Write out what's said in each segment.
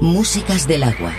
Músicas del agua.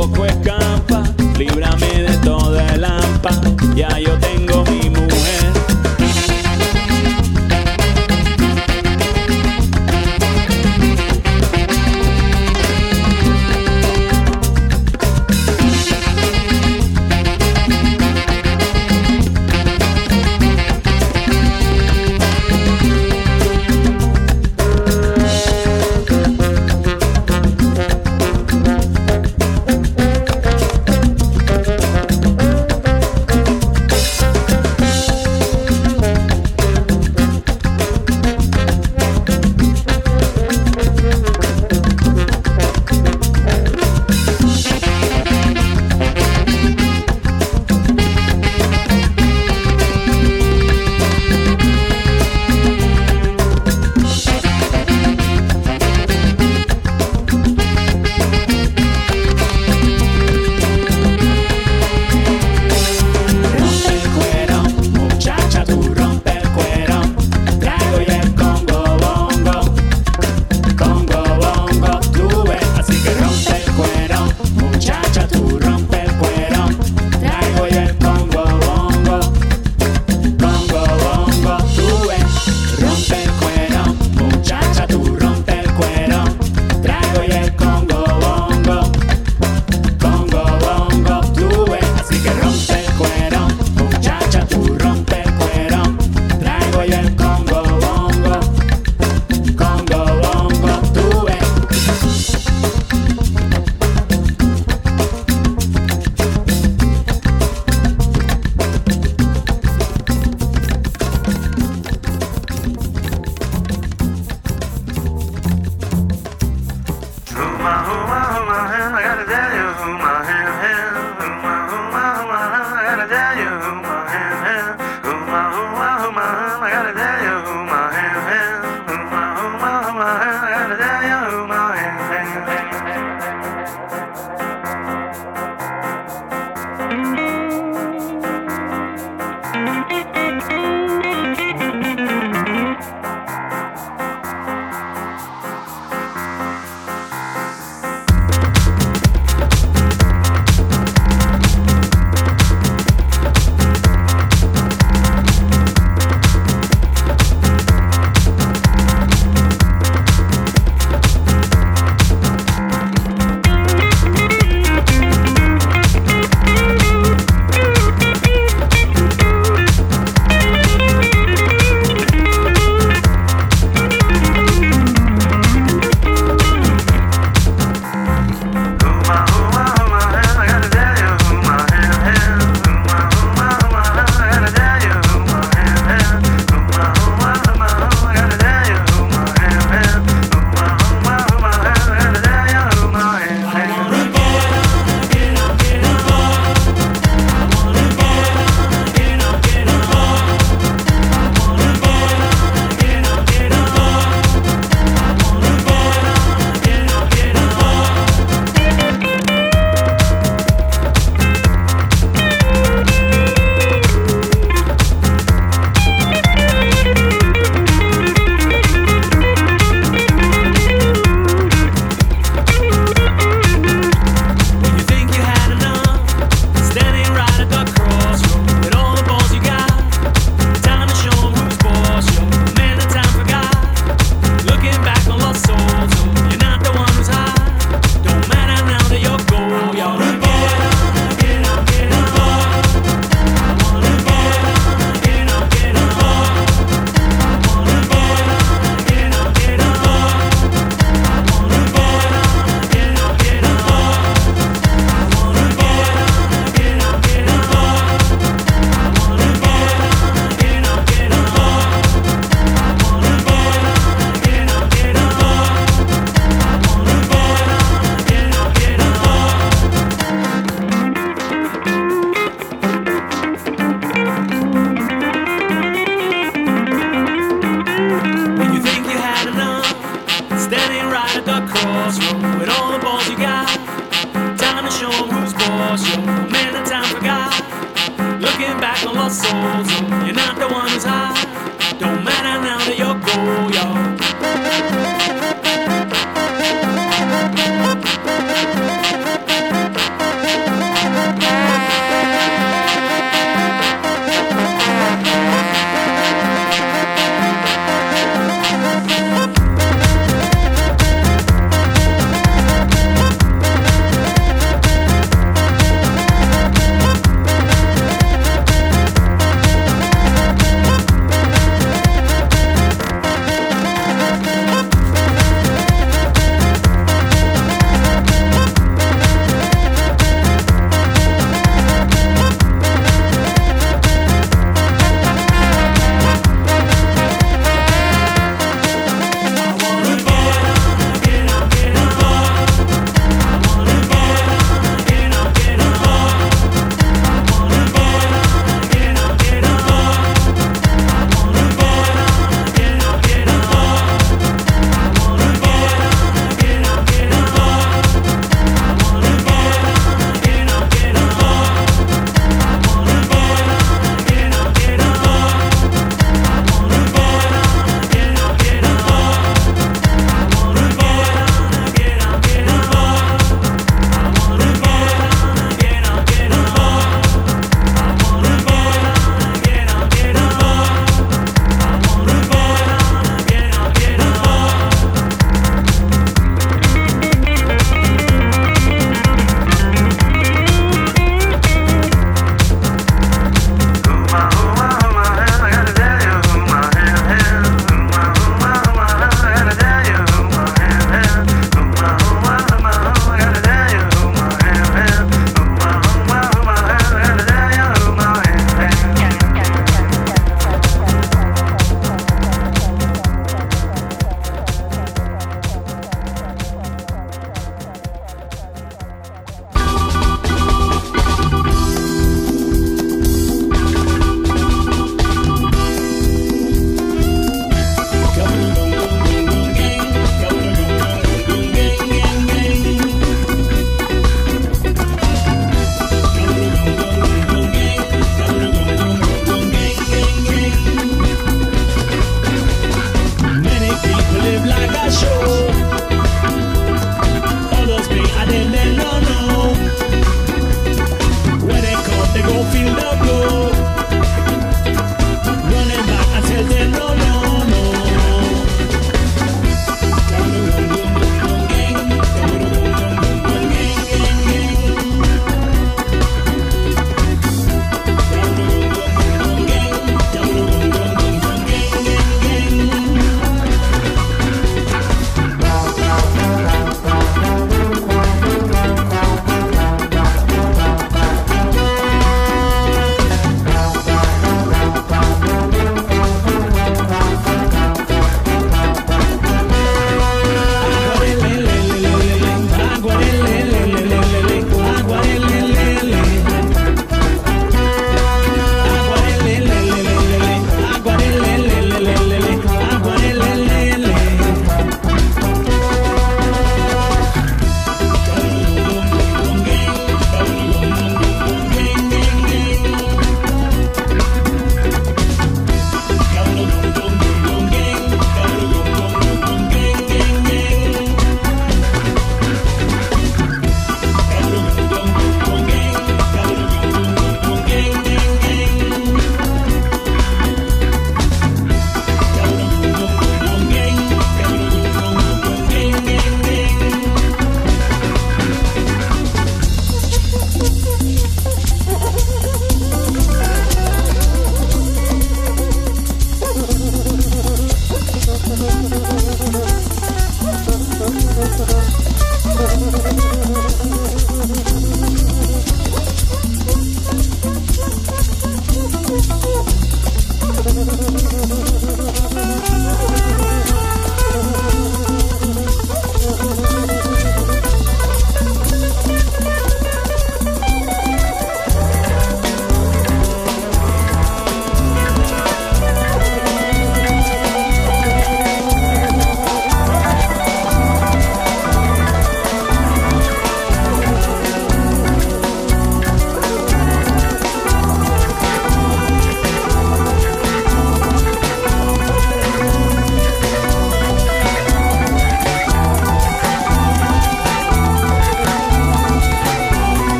poco escampa, líbrame de toda el hampa, ya yo te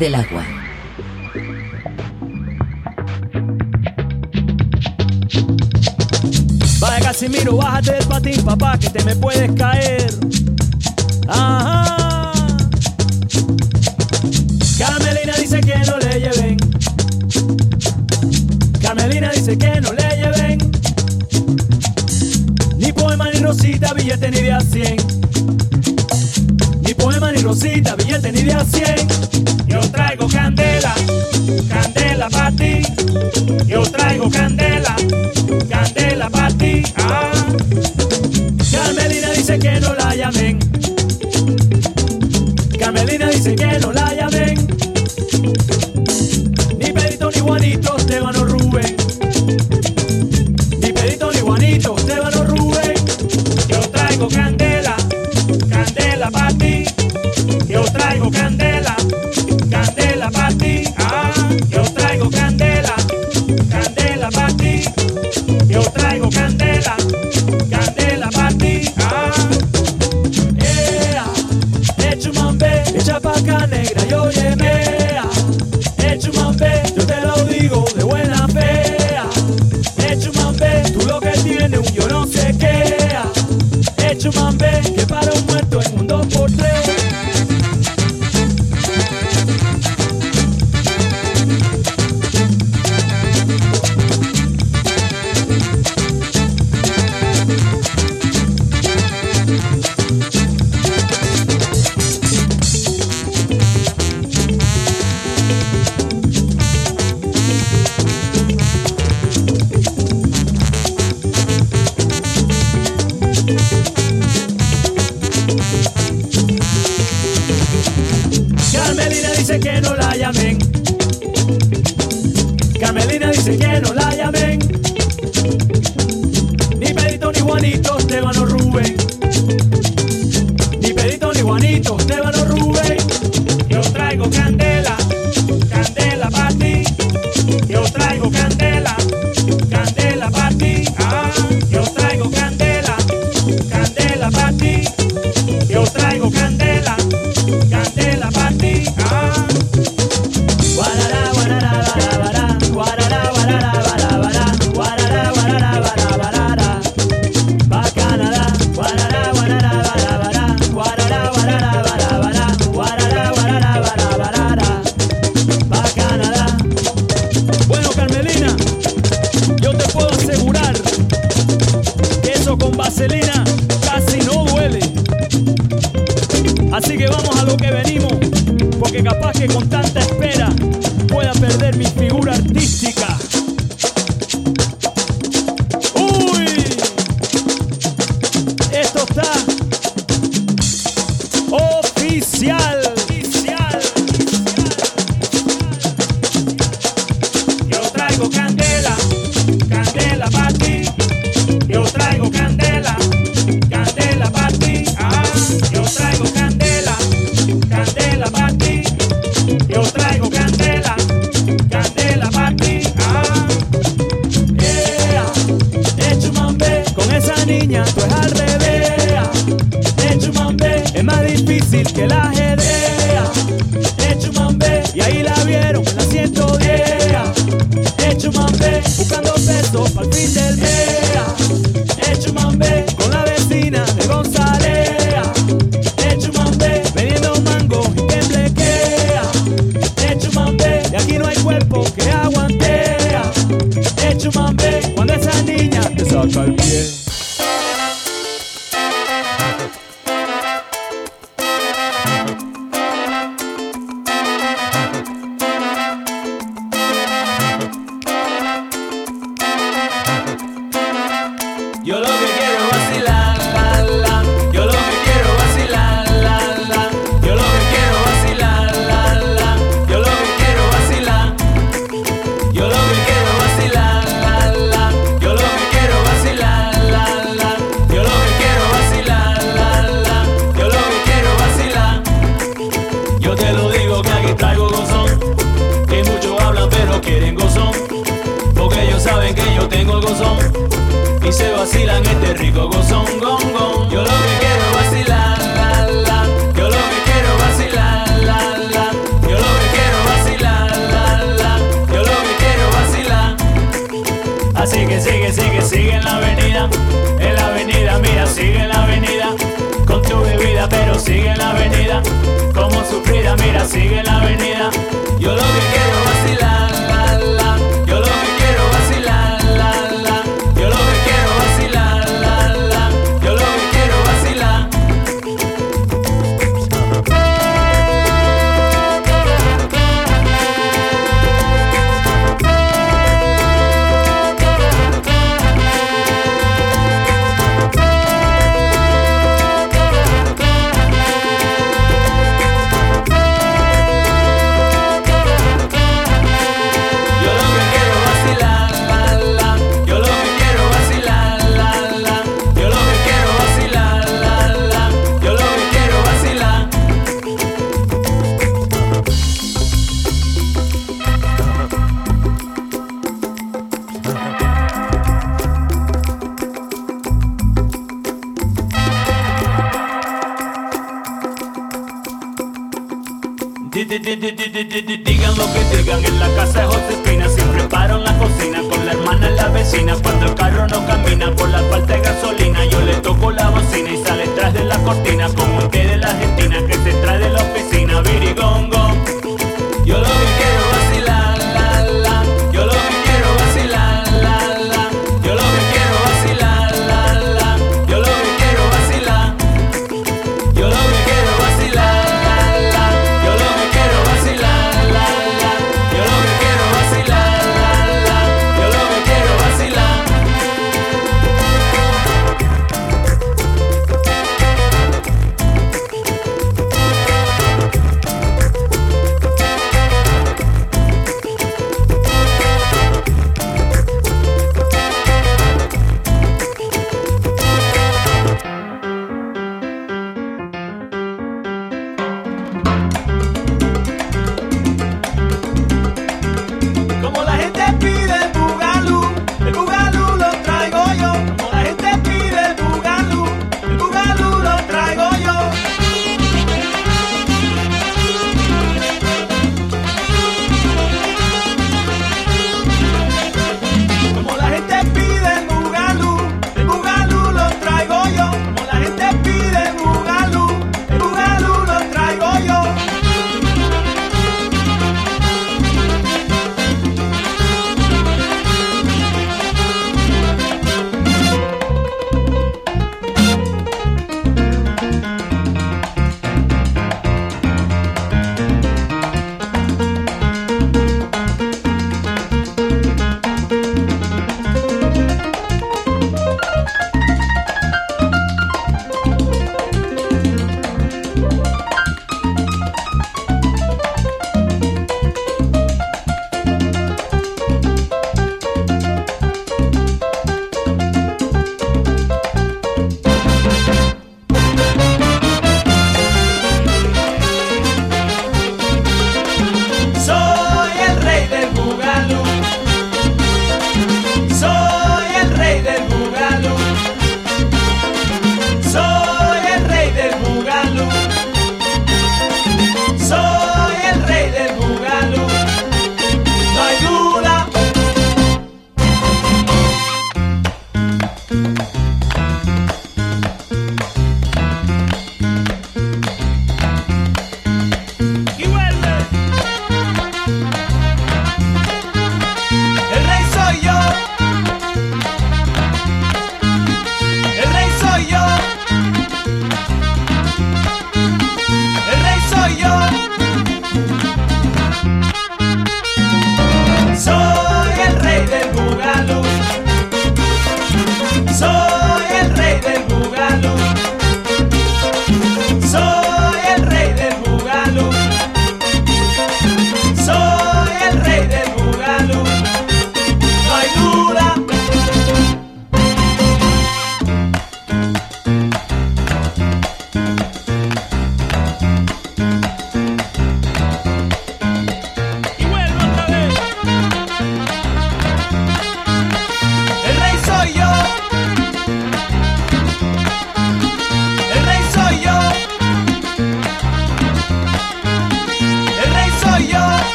del agua. Vaya Casimiro, bájate del patín, papá, que te me puedes caer. Ajá. Carmelina dice que no le lleven. Carmelina dice que no le lleven. Ni poema, ni rosita, billete, ni de a 100 poema ni rosita, billete ni de a 100. Yo traigo candela, candela para ti. Yo traigo candela, candela para ti. Ah. Carmelina dice que no la llamen. Carmelina dice que no la llamen.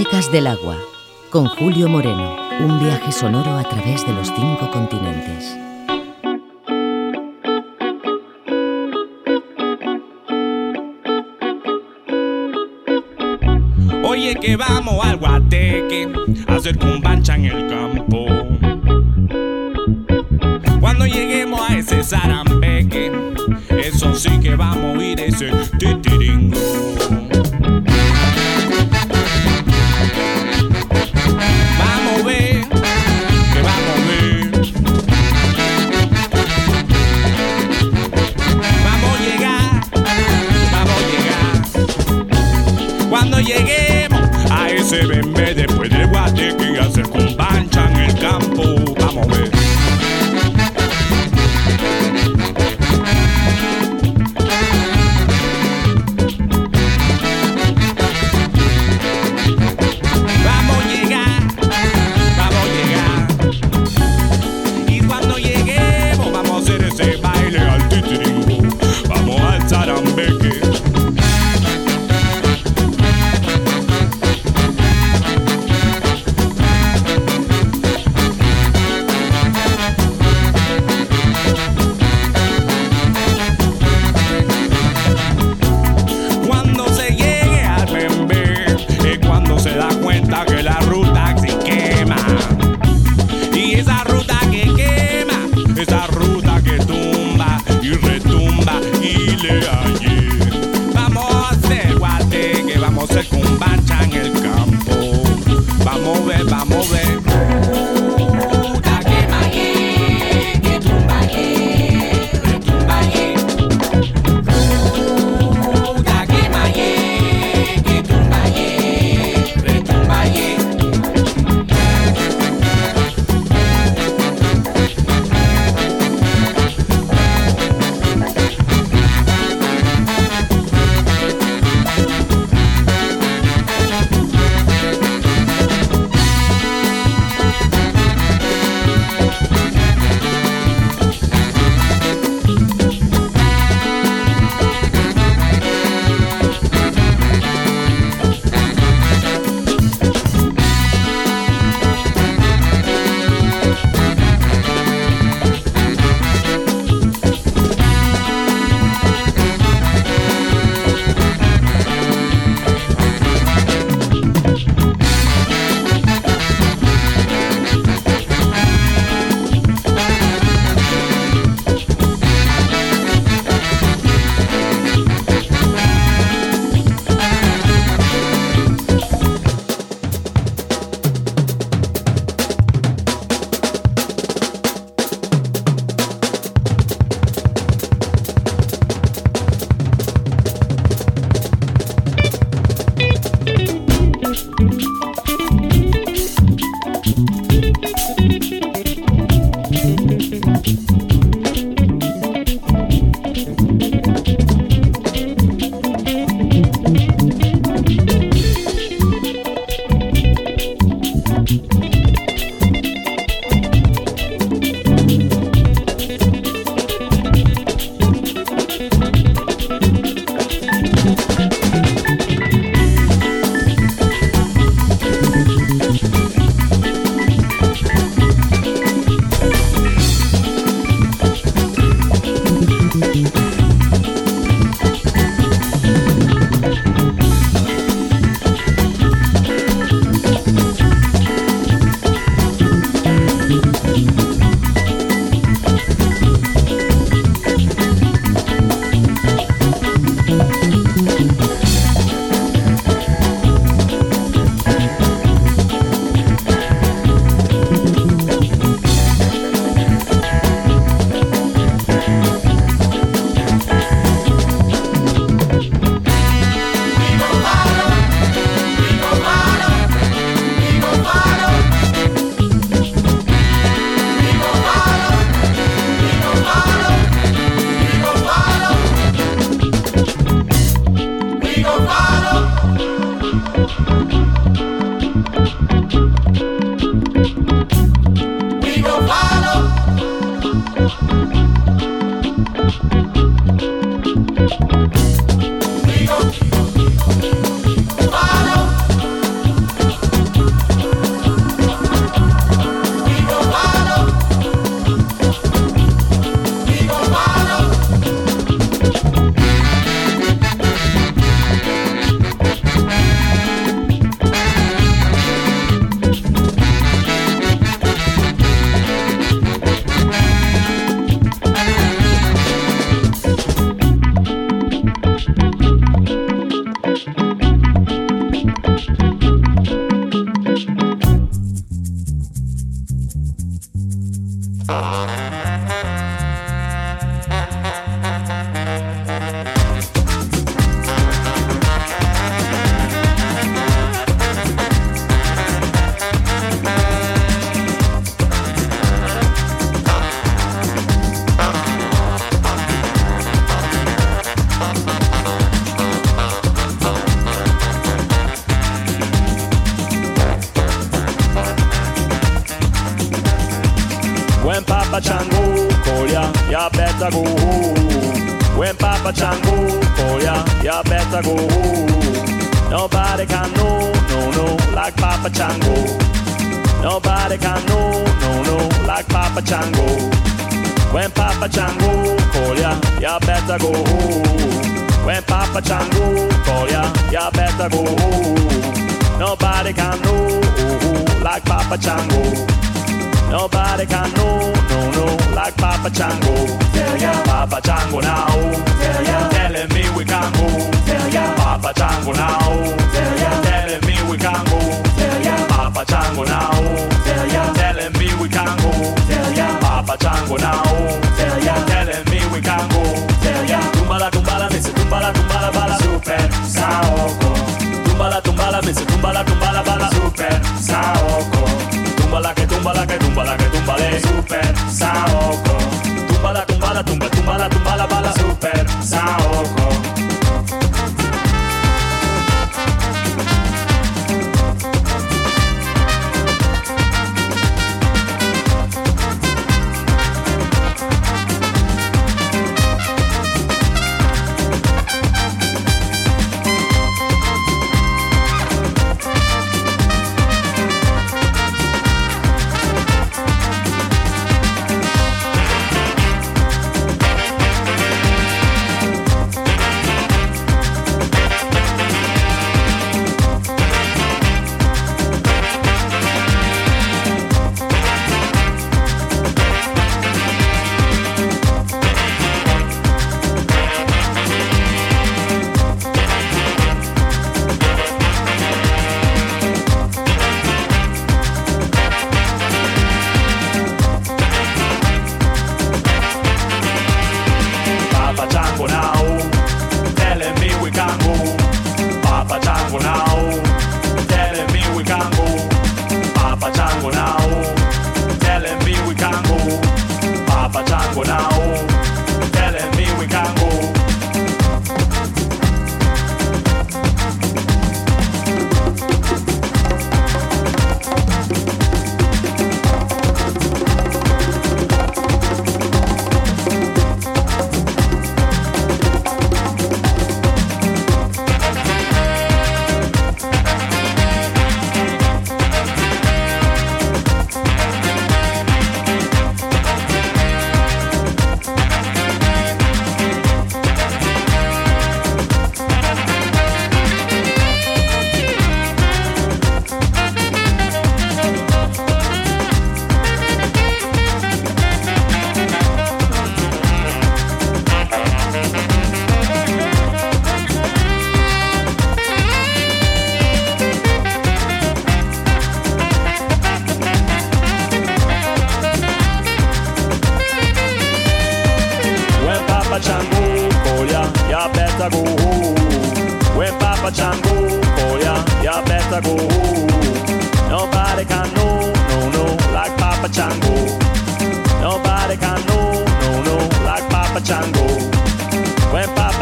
Músicas del agua, con Julio Moreno, un viaje sonoro a través de los cinco continentes. Oye que vamos al guateque a hacer cumbancha en el campo. Cuando lleguemos a ese zarambeque, eso sí que vamos a oír ese titiringo.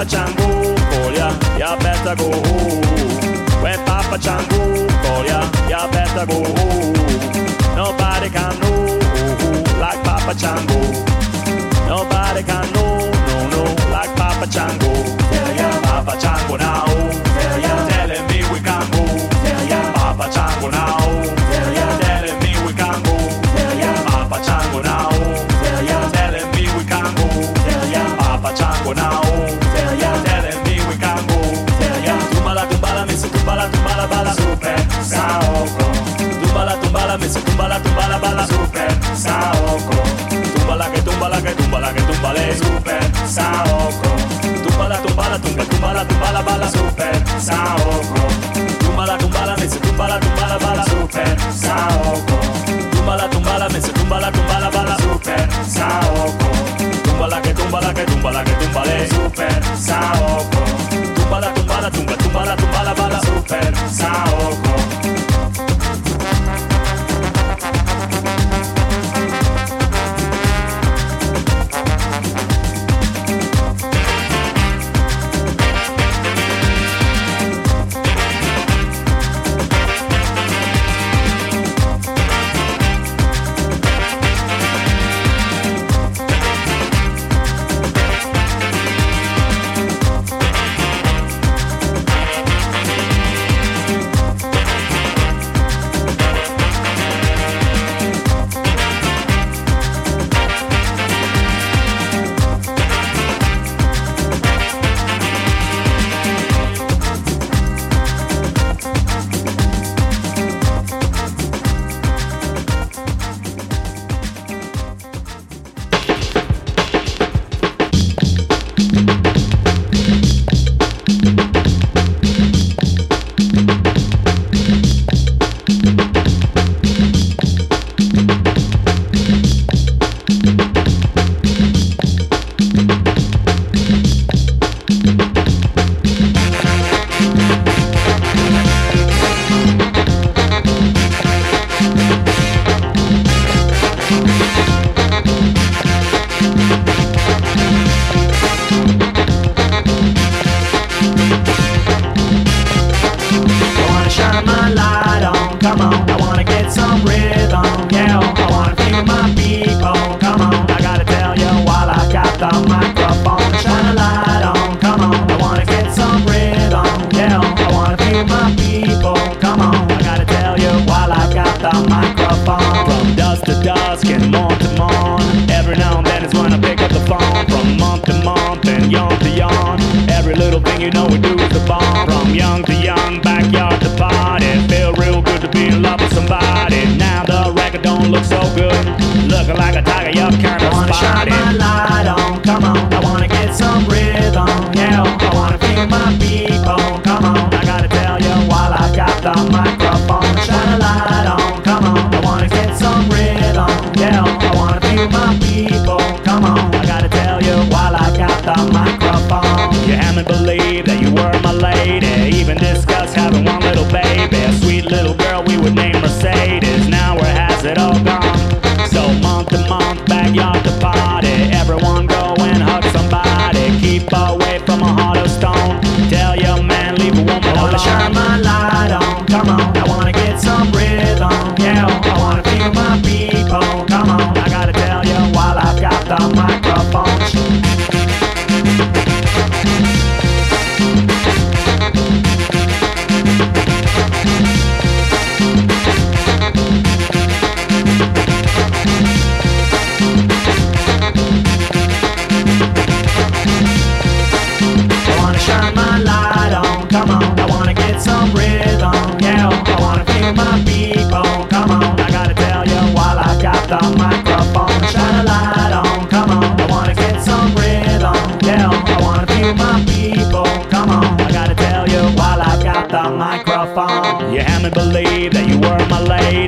Changu call ya, you better go home. When Papa Changu call ya, you better go home. Nobody can know like Papa Changu. Nobody can know, no, no, like Papa Changu. Yeah, yeah, Papa Changu now. tumba la que tumba de super sabor. the microphone. You haven't believed that you were my lady. Even discussed having one little baby, a sweet little girl we would name. You had me believe that you were my lady.